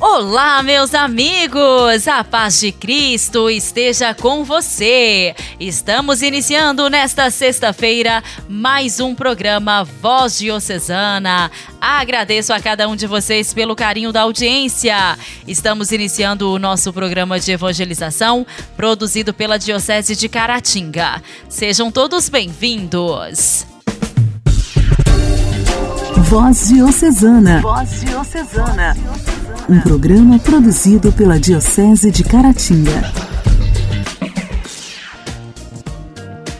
Olá, meus amigos! A paz de Cristo esteja com você! Estamos iniciando nesta sexta-feira mais um programa Voz Diocesana. Agradeço a cada um de vocês pelo carinho da audiência. Estamos iniciando o nosso programa de evangelização, produzido pela Diocese de Caratinga. Sejam todos bem-vindos! Voz Diocesana. Voz Diocesana um programa produzido pela Diocese de Caratinga.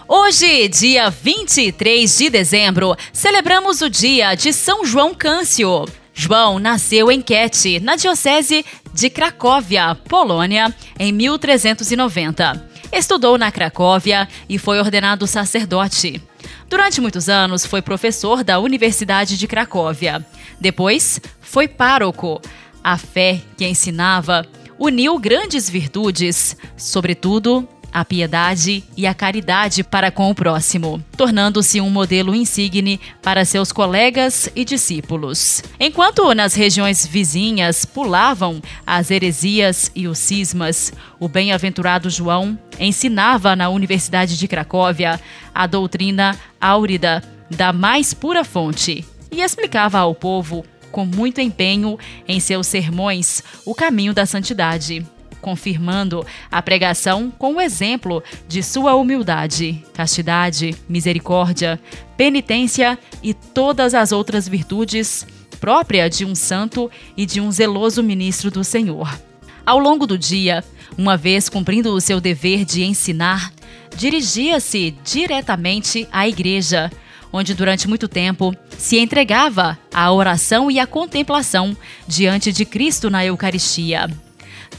Hoje, dia 23 de dezembro, celebramos o dia de São João Câncio. João nasceu em Kiev, na Diocese de Cracóvia, Polônia, em 1390. Estudou na Cracóvia e foi ordenado sacerdote. Durante muitos anos, foi professor da Universidade de Cracóvia. Depois, foi pároco. A fé que ensinava uniu grandes virtudes, sobretudo a piedade e a caridade para com o próximo, tornando-se um modelo insigne para seus colegas e discípulos. Enquanto nas regiões vizinhas pulavam as heresias e os cismas, o bem-aventurado João ensinava na Universidade de Cracóvia a doutrina áurida da mais pura fonte e explicava ao povo com muito empenho em seus sermões o caminho da santidade, confirmando a pregação com o exemplo de sua humildade, castidade, misericórdia, penitência e todas as outras virtudes própria de um santo e de um zeloso ministro do Senhor. Ao longo do dia, uma vez cumprindo o seu dever de ensinar, dirigia-se diretamente à igreja onde durante muito tempo se entregava à oração e à contemplação diante de Cristo na Eucaristia.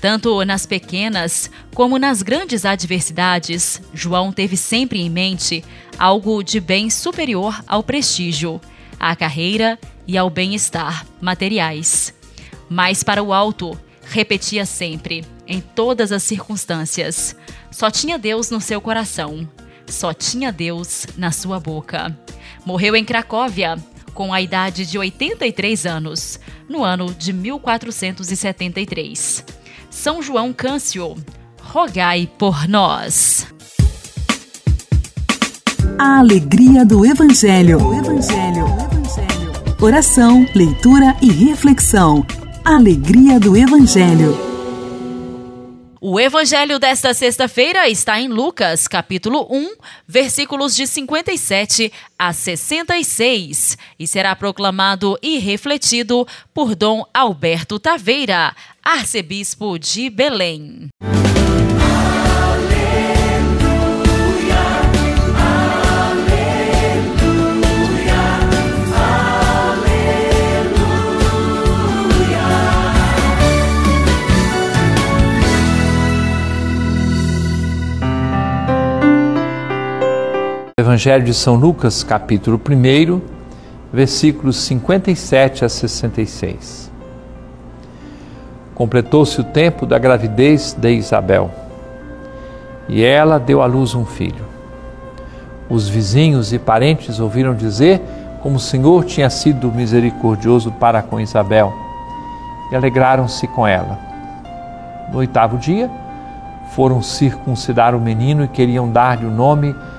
Tanto nas pequenas como nas grandes adversidades, João teve sempre em mente algo de bem superior ao prestígio, à carreira e ao bem-estar materiais. Mas para o alto, repetia sempre, em todas as circunstâncias: só tinha Deus no seu coração, só tinha Deus na sua boca. Morreu em Cracóvia, com a idade de 83 anos, no ano de 1473. São João Câncio, rogai por nós. A alegria do Evangelho. Evangelho. Evangelho. Oração, leitura e reflexão. Alegria do Evangelho. O evangelho desta sexta-feira está em Lucas, capítulo 1, versículos de 57 a 66, e será proclamado e refletido por Dom Alberto Taveira, arcebispo de Belém. Evangelho de São Lucas, capítulo 1, versículos 57 a 66. Completou-se o tempo da gravidez de Isabel e ela deu à luz um filho. Os vizinhos e parentes ouviram dizer como o Senhor tinha sido misericordioso para com Isabel e alegraram-se com ela. No oitavo dia, foram circuncidar o menino e queriam dar-lhe o nome de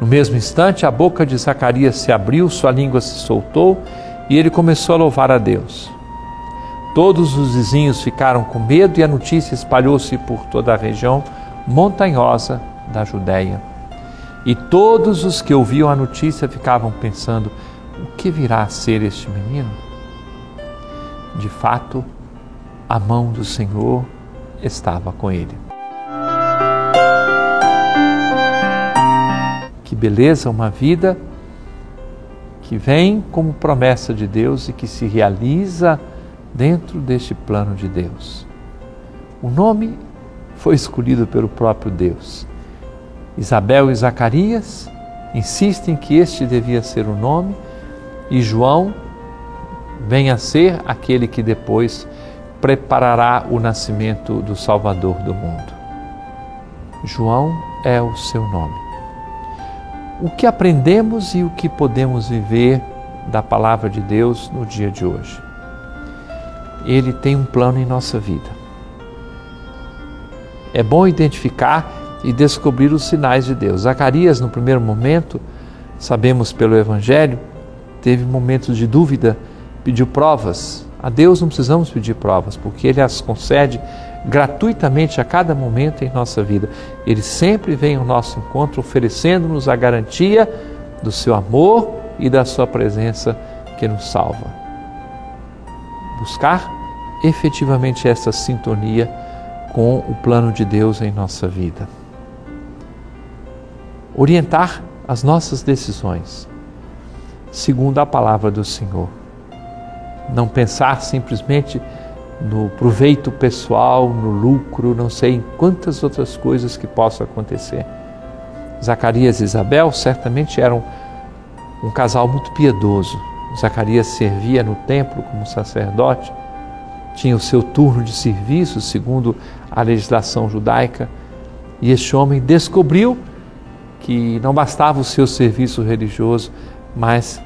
No mesmo instante, a boca de Zacarias se abriu, sua língua se soltou e ele começou a louvar a Deus. Todos os vizinhos ficaram com medo e a notícia espalhou-se por toda a região montanhosa da Judéia. E todos os que ouviam a notícia ficavam pensando: o que virá a ser este menino? De fato, a mão do Senhor estava com ele. Beleza uma vida que vem como promessa de Deus e que se realiza dentro deste plano de Deus. O nome foi escolhido pelo próprio Deus. Isabel e Zacarias insistem que este devia ser o nome e João venha a ser aquele que depois preparará o nascimento do Salvador do mundo. João é o seu nome. O que aprendemos e o que podemos viver da palavra de Deus no dia de hoje? Ele tem um plano em nossa vida. É bom identificar e descobrir os sinais de Deus. Zacarias, no primeiro momento, sabemos pelo Evangelho, teve momentos de dúvida, pediu provas. A Deus não precisamos pedir provas, porque Ele as concede gratuitamente a cada momento em nossa vida. Ele sempre vem ao nosso encontro oferecendo-nos a garantia do seu amor e da sua presença que nos salva. Buscar efetivamente essa sintonia com o plano de Deus em nossa vida. Orientar as nossas decisões segundo a palavra do Senhor. Não pensar simplesmente no proveito pessoal, no lucro, não sei em quantas outras coisas que possam acontecer. Zacarias e Isabel certamente eram um casal muito piedoso. Zacarias servia no templo como sacerdote, tinha o seu turno de serviço segundo a legislação judaica, e este homem descobriu que não bastava o seu serviço religioso, mas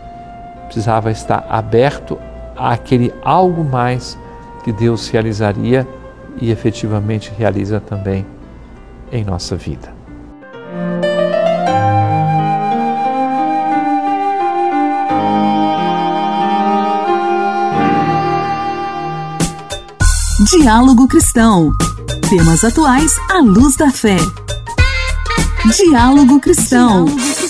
precisava estar aberto àquele algo mais que Deus realizaria e efetivamente realiza também em nossa vida. Diálogo Cristão. Temas atuais à luz da fé. Diálogo Cristão. Diálogo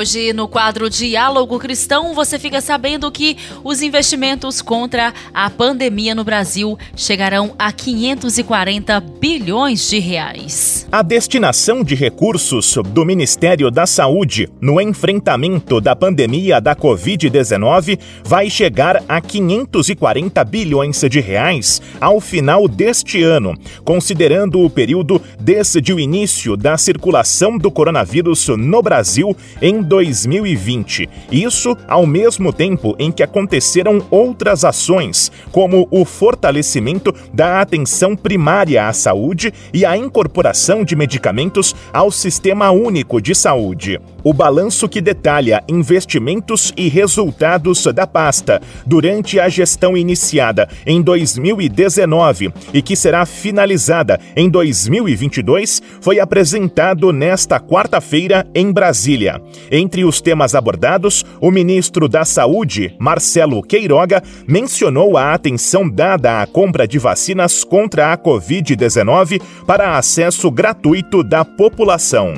Hoje, no quadro Diálogo Cristão, você fica sabendo que os investimentos contra a pandemia no Brasil chegarão a 540 bilhões de reais. A destinação de recursos do Ministério da Saúde no enfrentamento da pandemia da Covid-19 vai chegar a 540 bilhões de reais ao final deste ano, considerando o período desde o início da circulação do coronavírus no Brasil em 2020. Isso ao mesmo tempo em que aconteceram outras ações, como o fortalecimento da atenção primária à saúde e a incorporação de medicamentos ao Sistema Único de Saúde. O balanço que detalha investimentos e resultados da pasta durante a gestão iniciada em 2019 e que será finalizada em 2022 foi apresentado nesta quarta-feira em Brasília. Entre os temas abordados, o ministro da Saúde, Marcelo Queiroga, mencionou a atenção dada à compra de vacinas contra a Covid-19 para acesso gratuito da população.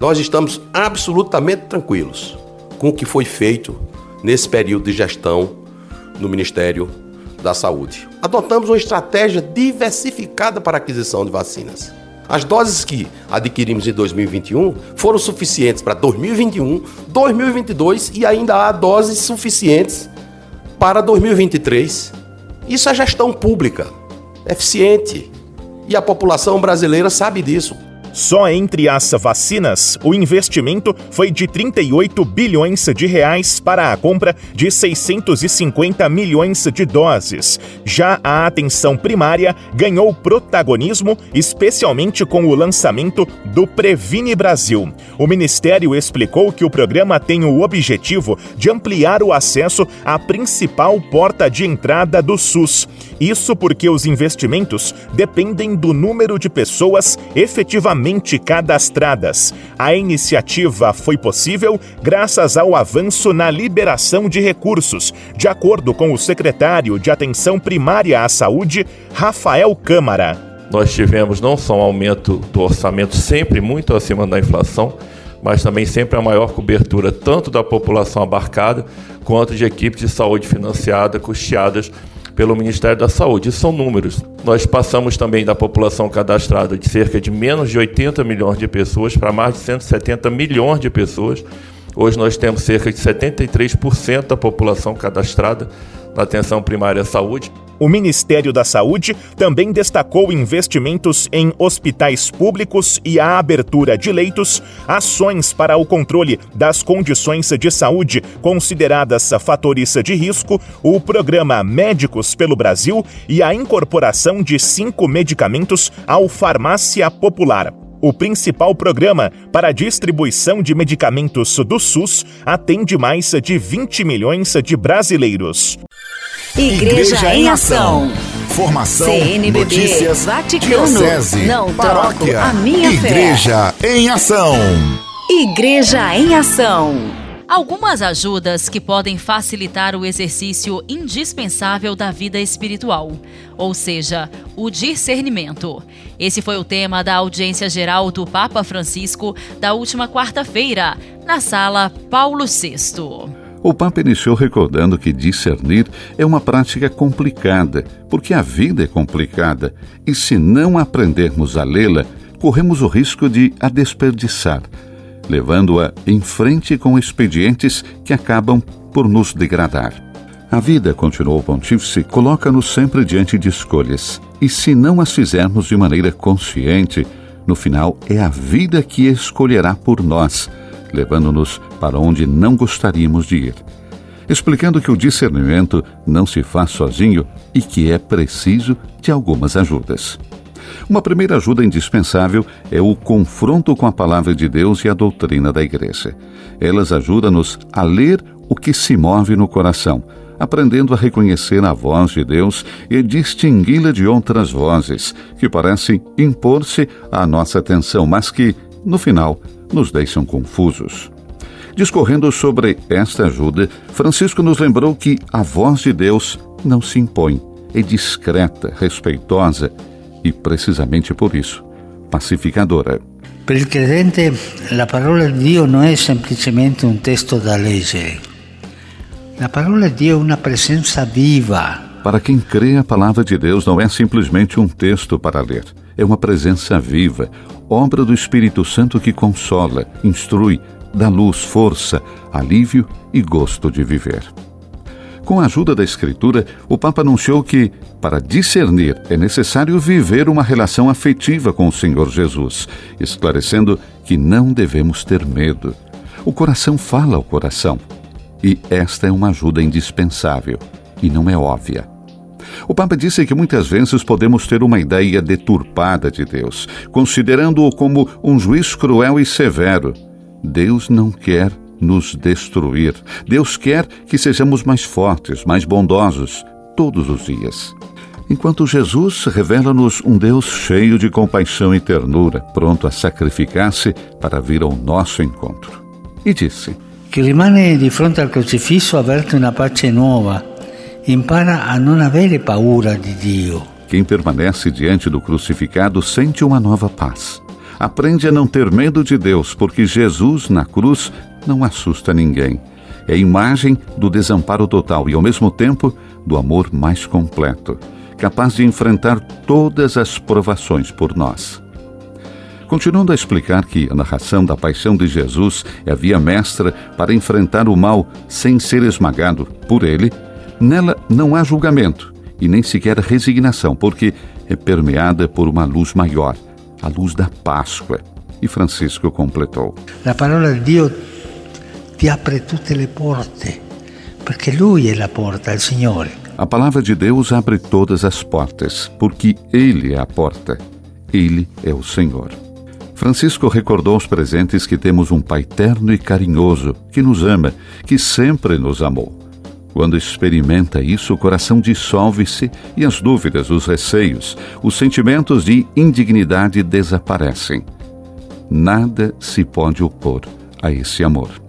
Nós estamos absolutamente tranquilos com o que foi feito nesse período de gestão no Ministério da Saúde. Adotamos uma estratégia diversificada para a aquisição de vacinas. As doses que adquirimos em 2021 foram suficientes para 2021, 2022 e ainda há doses suficientes para 2023. Isso é gestão pública, eficiente. E a população brasileira sabe disso. Só entre as vacinas, o investimento foi de 38 bilhões de reais para a compra de 650 milhões de doses. Já a atenção primária ganhou protagonismo, especialmente com o lançamento do Previne Brasil. O Ministério explicou que o programa tem o objetivo de ampliar o acesso à principal porta de entrada do SUS. Isso porque os investimentos dependem do número de pessoas efetivamente devidamente cadastradas. A iniciativa foi possível graças ao avanço na liberação de recursos, de acordo com o secretário de Atenção Primária à Saúde, Rafael Câmara. Nós tivemos não só um aumento do orçamento sempre muito acima da inflação, mas também sempre a maior cobertura tanto da população abarcada quanto de equipes de saúde financiada, custeadas pelo Ministério da Saúde. Isso são números. Nós passamos também da população cadastrada de cerca de menos de 80 milhões de pessoas para mais de 170 milhões de pessoas. Hoje nós temos cerca de 73% da população cadastrada na atenção primária à saúde. O Ministério da Saúde também destacou investimentos em hospitais públicos e a abertura de leitos, ações para o controle das condições de saúde consideradas fatores de risco, o programa Médicos pelo Brasil e a incorporação de cinco medicamentos ao Farmácia Popular. O principal programa para a distribuição de medicamentos do SUS atende mais de 20 milhões de brasileiros. Igreja, Igreja em Ação. Formação, CNBB, notícias, Vaticano, diocese, não paróquia, a minha Igreja fé. em Ação. Igreja em Ação. Algumas ajudas que podem facilitar o exercício indispensável da vida espiritual, ou seja, o discernimento. Esse foi o tema da audiência geral do Papa Francisco da última quarta-feira, na sala Paulo VI. O Papa iniciou recordando que discernir é uma prática complicada, porque a vida é complicada, e se não aprendermos a lê-la, corremos o risco de a desperdiçar, levando-a em frente com expedientes que acabam por nos degradar. A vida, continuou o pontífice, coloca-nos sempre diante de escolhas, e se não as fizermos de maneira consciente, no final é a vida que escolherá por nós levando-nos para onde não gostaríamos de ir, explicando que o discernimento não se faz sozinho e que é preciso de algumas ajudas. Uma primeira ajuda indispensável é o confronto com a palavra de Deus e a doutrina da Igreja. Elas ajudam-nos a ler o que se move no coração, aprendendo a reconhecer a voz de Deus e distingui-la de outras vozes que parecem impor-se à nossa atenção, mas que, no final, nos deixam confusos. Discorrendo sobre esta ajuda, Francisco nos lembrou que a voz de Deus não se impõe, é discreta, respeitosa e, precisamente por isso, pacificadora. Per il credente la parola di Dio non è semplicemente un testo da leggere. La parola di Dio è una presenza viva. Para quem crê, a palavra de Deus não é simplesmente um texto para ler. É uma presença viva, obra do Espírito Santo que consola, instrui, dá luz, força, alívio e gosto de viver. Com a ajuda da Escritura, o Papa anunciou que, para discernir, é necessário viver uma relação afetiva com o Senhor Jesus, esclarecendo que não devemos ter medo. O coração fala ao coração. E esta é uma ajuda indispensável e não é óbvia. O Papa disse que muitas vezes podemos ter uma ideia deturpada de Deus, considerando-o como um juiz cruel e severo. Deus não quer nos destruir. Deus quer que sejamos mais fortes, mais bondosos, todos os dias. Enquanto Jesus revela-nos um Deus cheio de compaixão e ternura, pronto a sacrificar-se para vir ao nosso encontro. E disse: Que rimane di fronte al crocifisso avverte una pace nuova impara a não avere paura de Dio. Quem permanece diante do crucificado sente uma nova paz. Aprende a não ter medo de Deus, porque Jesus na cruz não assusta ninguém. É a imagem do desamparo total e, ao mesmo tempo, do amor mais completo, capaz de enfrentar todas as provações por nós. Continuando a explicar que a narração da paixão de Jesus é a via mestra para enfrentar o mal sem ser esmagado por ele, Nela não há julgamento e nem sequer resignação, porque é permeada por uma luz maior, a luz da Páscoa. E Francisco completou: A palavra de Deus te abre tutte le porte, porque Lui é a porta, o Senhor. A palavra de Deus abre todas as portas, porque Ele é a porta. Ele é o Senhor. Francisco recordou aos presentes que temos um Pai terno e carinhoso, que nos ama, que sempre nos amou. Quando experimenta isso, o coração dissolve-se e as dúvidas, os receios, os sentimentos de indignidade desaparecem. Nada se pode opor a esse amor.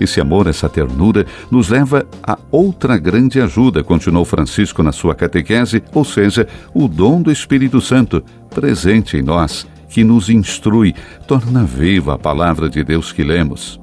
Esse amor, essa ternura, nos leva a outra grande ajuda, continuou Francisco na sua catequese, ou seja, o dom do Espírito Santo, presente em nós, que nos instrui, torna viva a palavra de Deus que lemos.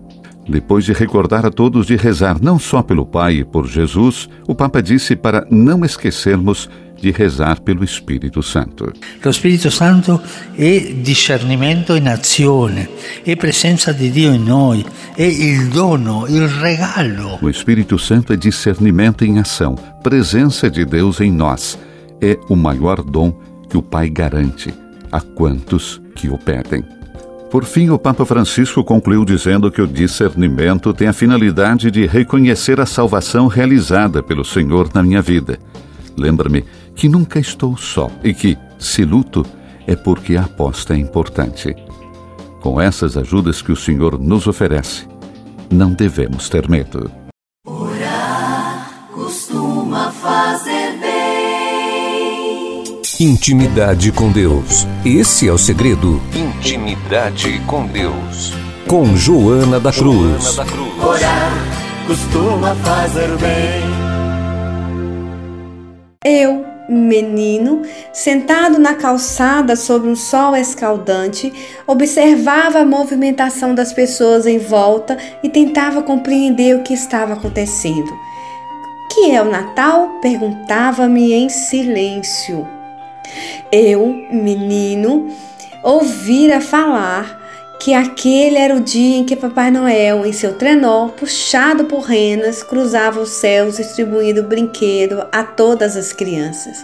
Depois de recordar a todos de rezar não só pelo Pai e por Jesus, o Papa disse para não esquecermos de rezar pelo Espírito Santo. Lo Spirito Santo è discernimento in azione, è presenza di Dio in noi, è il dono, il regalo. O Espírito Santo é discernimento em ação, presença de Deus em nós. É o maior dom que o Pai garante a quantos que o pedem. Por fim, o Papa Francisco concluiu dizendo que o discernimento tem a finalidade de reconhecer a salvação realizada pelo Senhor na minha vida. Lembra-me que nunca estou só e que, se luto, é porque a aposta é importante. Com essas ajudas que o Senhor nos oferece, não devemos ter medo. Intimidade com Deus. Esse é o segredo. Intimidade com Deus. Com Joana da Cruz. Joana da Cruz. Orar costuma fazer bem. Eu, menino, sentado na calçada sob um sol escaldante, observava a movimentação das pessoas em volta e tentava compreender o que estava acontecendo. Que é o Natal? perguntava-me em silêncio. Eu, menino, ouvira falar que aquele era o dia em que Papai Noel, em seu trenó, puxado por renas, cruzava os céus distribuindo brinquedo a todas as crianças.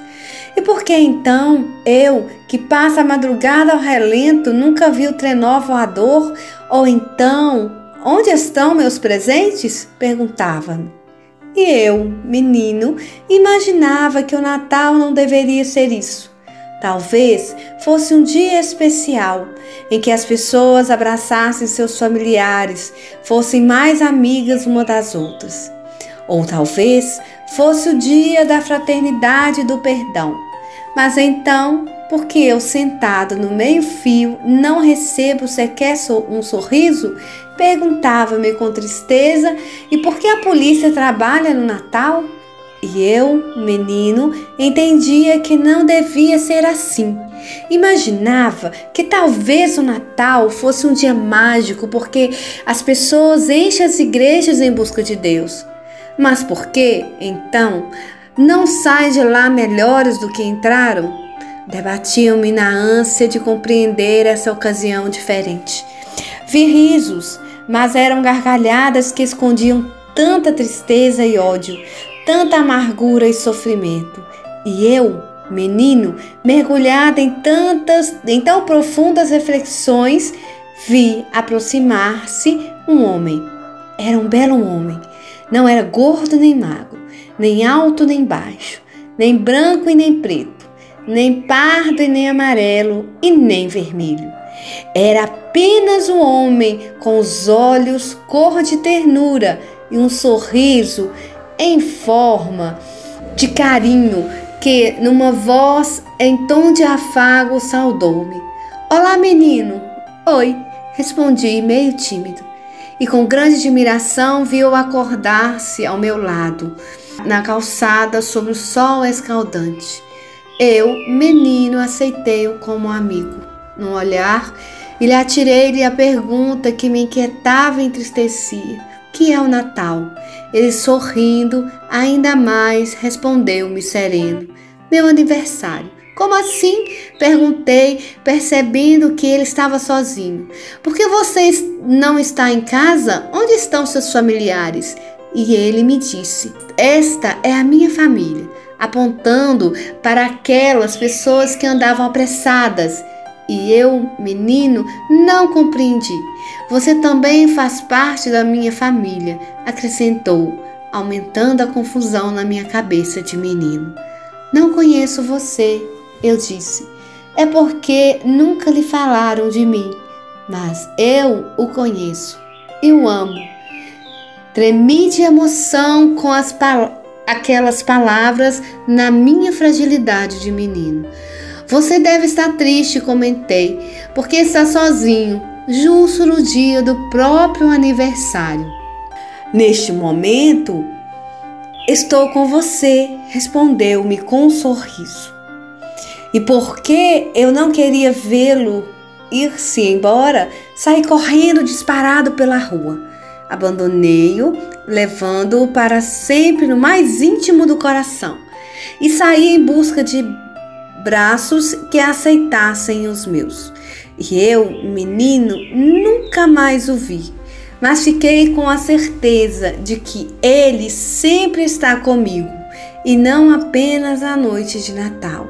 E por que então eu, que passa a madrugada ao relento, nunca vi o trenó voador? Ou então, onde estão meus presentes? perguntava-me. E eu, menino, imaginava que o Natal não deveria ser isso Talvez fosse um dia especial em que as pessoas abraçassem seus familiares, fossem mais amigas uma das outras. Ou talvez fosse o dia da fraternidade e do perdão. Mas então, porque eu sentado no meio-fio não recebo sequer um sorriso, perguntava-me com tristeza: e por que a polícia trabalha no Natal? E eu, menino, entendia que não devia ser assim. Imaginava que talvez o Natal fosse um dia mágico porque as pessoas enchem as igrejas em busca de Deus. Mas por que, então, não saem de lá melhores do que entraram? Debatiam-me na ânsia de compreender essa ocasião diferente. Vi risos, mas eram gargalhadas que escondiam tanta tristeza e ódio, tanta amargura e sofrimento. E eu, menino, mergulhada em tantas, em tão profundas reflexões, vi aproximar-se um homem. Era um belo homem. Não era gordo nem magro, nem alto nem baixo, nem branco e nem preto, nem pardo e nem amarelo e nem vermelho. Era apenas um homem com os olhos cor de ternura e um sorriso em forma de carinho que, numa voz em tom de afago, saudou-me. Olá, menino! Oi, respondi, meio tímido. E com grande admiração vi-o acordar-se ao meu lado, na calçada sob o sol escaldante. Eu, menino, aceitei-o como amigo. Num olhar, e lhe atirei-lhe a pergunta que me inquietava e entristecia que é o Natal? Ele sorrindo, ainda mais, respondeu-me sereno: Meu aniversário. Como assim? Perguntei, percebendo que ele estava sozinho. Por que você não está em casa? Onde estão seus familiares? E ele me disse: Esta é a minha família, apontando para aquelas pessoas que andavam apressadas e eu, menino, não compreendi. Você também faz parte da minha família, acrescentou, aumentando a confusão na minha cabeça de menino. Não conheço você, eu disse. É porque nunca lhe falaram de mim, mas eu o conheço e o amo. Tremi de emoção com as aquelas palavras na minha fragilidade de menino. Você deve estar triste, comentei, porque está sozinho, justo no dia do próprio aniversário. Neste momento, estou com você, respondeu-me com um sorriso. E porque eu não queria vê-lo ir-se embora, saí correndo disparado pela rua. Abandonei-o, levando-o para sempre no mais íntimo do coração, e saí em busca de braços que aceitassem os meus. E eu, menino, nunca mais o vi, mas fiquei com a certeza de que ele sempre está comigo, e não apenas à noite de Natal.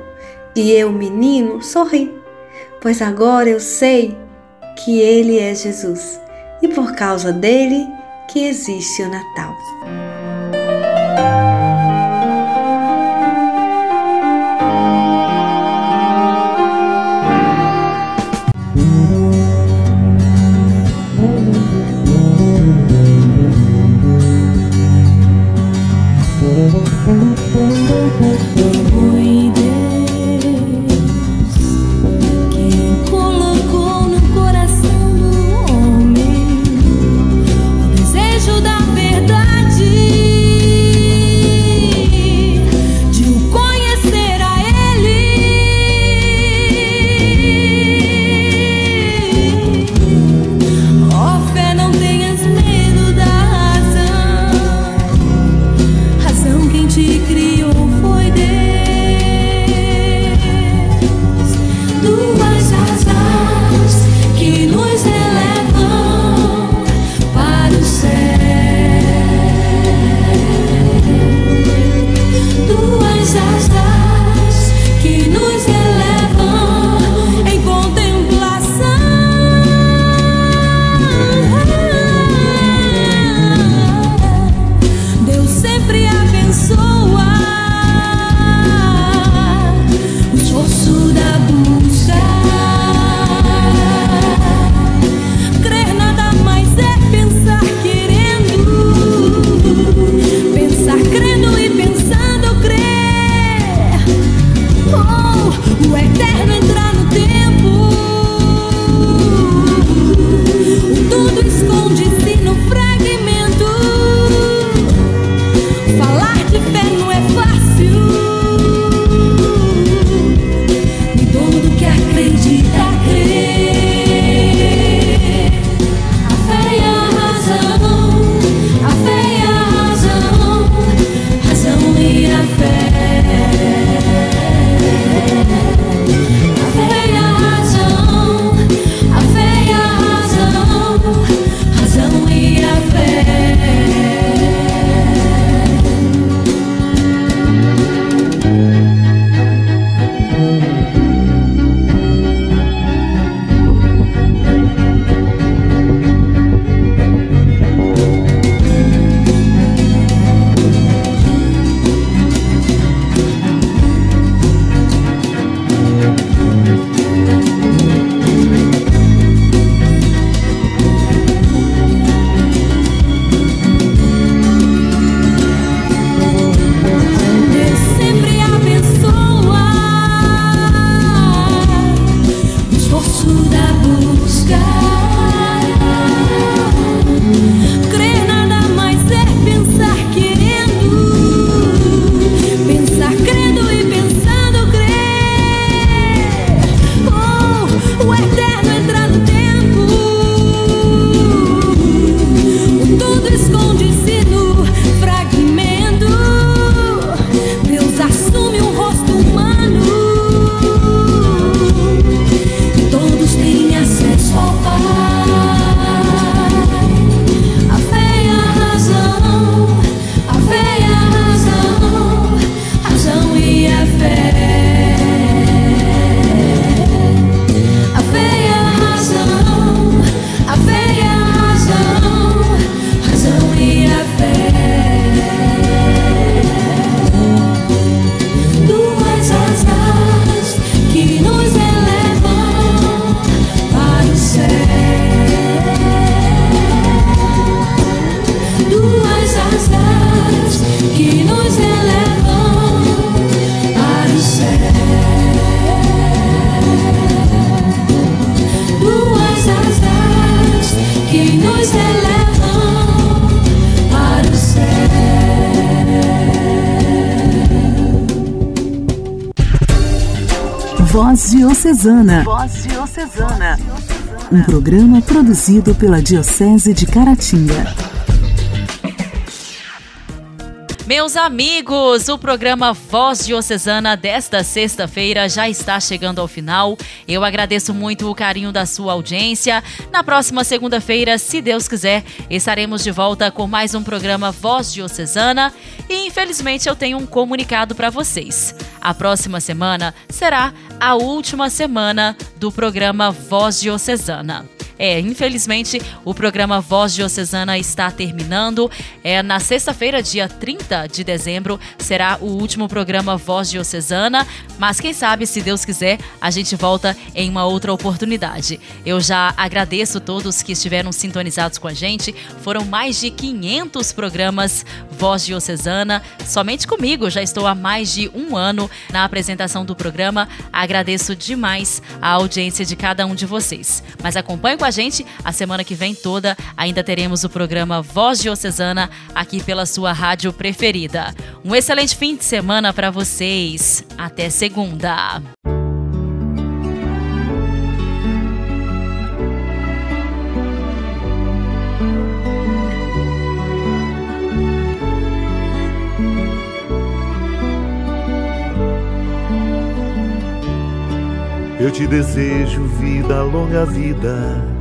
E eu, menino, sorri, pois agora eu sei que ele é Jesus, e por causa dele que existe o Natal. We're seven. Voz Diocesana. Voz Diocesana. Um programa produzido pela Diocese de Caratinga. Meus amigos, o programa Voz Diocesana desta sexta-feira já está chegando ao final. Eu agradeço muito o carinho da sua audiência. Na próxima segunda-feira, se Deus quiser, estaremos de volta com mais um programa Voz Diocesana. E infelizmente eu tenho um comunicado para vocês. A próxima semana será a última semana do programa Voz Diocesana. É, infelizmente, o programa Voz Diocesana está terminando. É na sexta-feira, dia 30 de dezembro, será o último programa Voz Diocesana, mas quem sabe, se Deus quiser, a gente volta em uma outra oportunidade. Eu já agradeço todos que estiveram sintonizados com a gente. Foram mais de 500 programas Voz Diocesana, somente comigo. Já estou há mais de um ano na apresentação do programa. Agradeço demais a audiência de cada um de vocês. Mas acompanhe com a gente. A semana que vem toda ainda teremos o programa Voz Diocesana aqui pela sua rádio preferida. Um excelente fim de semana para vocês. Até segunda. Eu te desejo vida, longa vida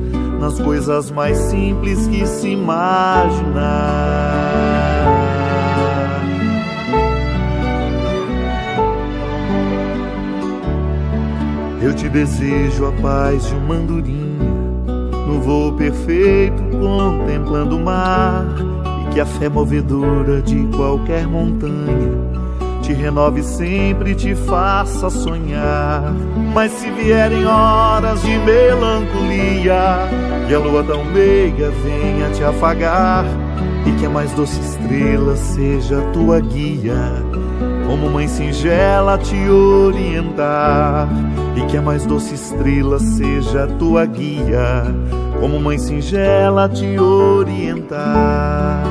nas coisas mais simples que se imaginar. Eu te desejo a paz de uma andorinha, no voo perfeito contemplando o mar, e que a fé movedora de qualquer montanha te renove sempre, te faça sonhar. Mas se vierem horas de melancolia, que a lua tão meiga venha te afagar, e que a mais doce estrela seja tua guia, como mãe singela te orientar, e que a mais doce estrela seja tua guia, como mãe singela te orientar.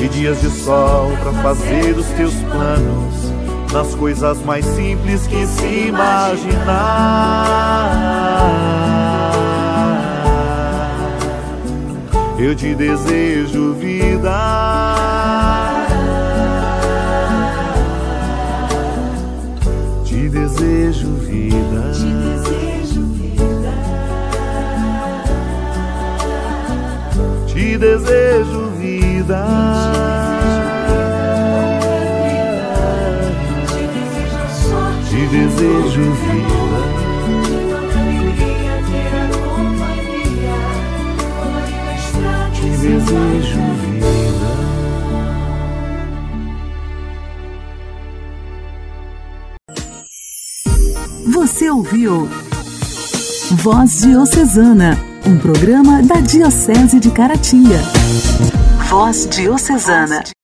e dias de sol para fazer os teus planos nas coisas mais simples que se imaginar. Eu te desejo vida. Te desejo vida. Te desejo vida. Te desejo vida. Desejo. Te desejo vida. Você ouviu Voz Diocesana, um programa da Diocese de Caratinga. Voz Diocesana.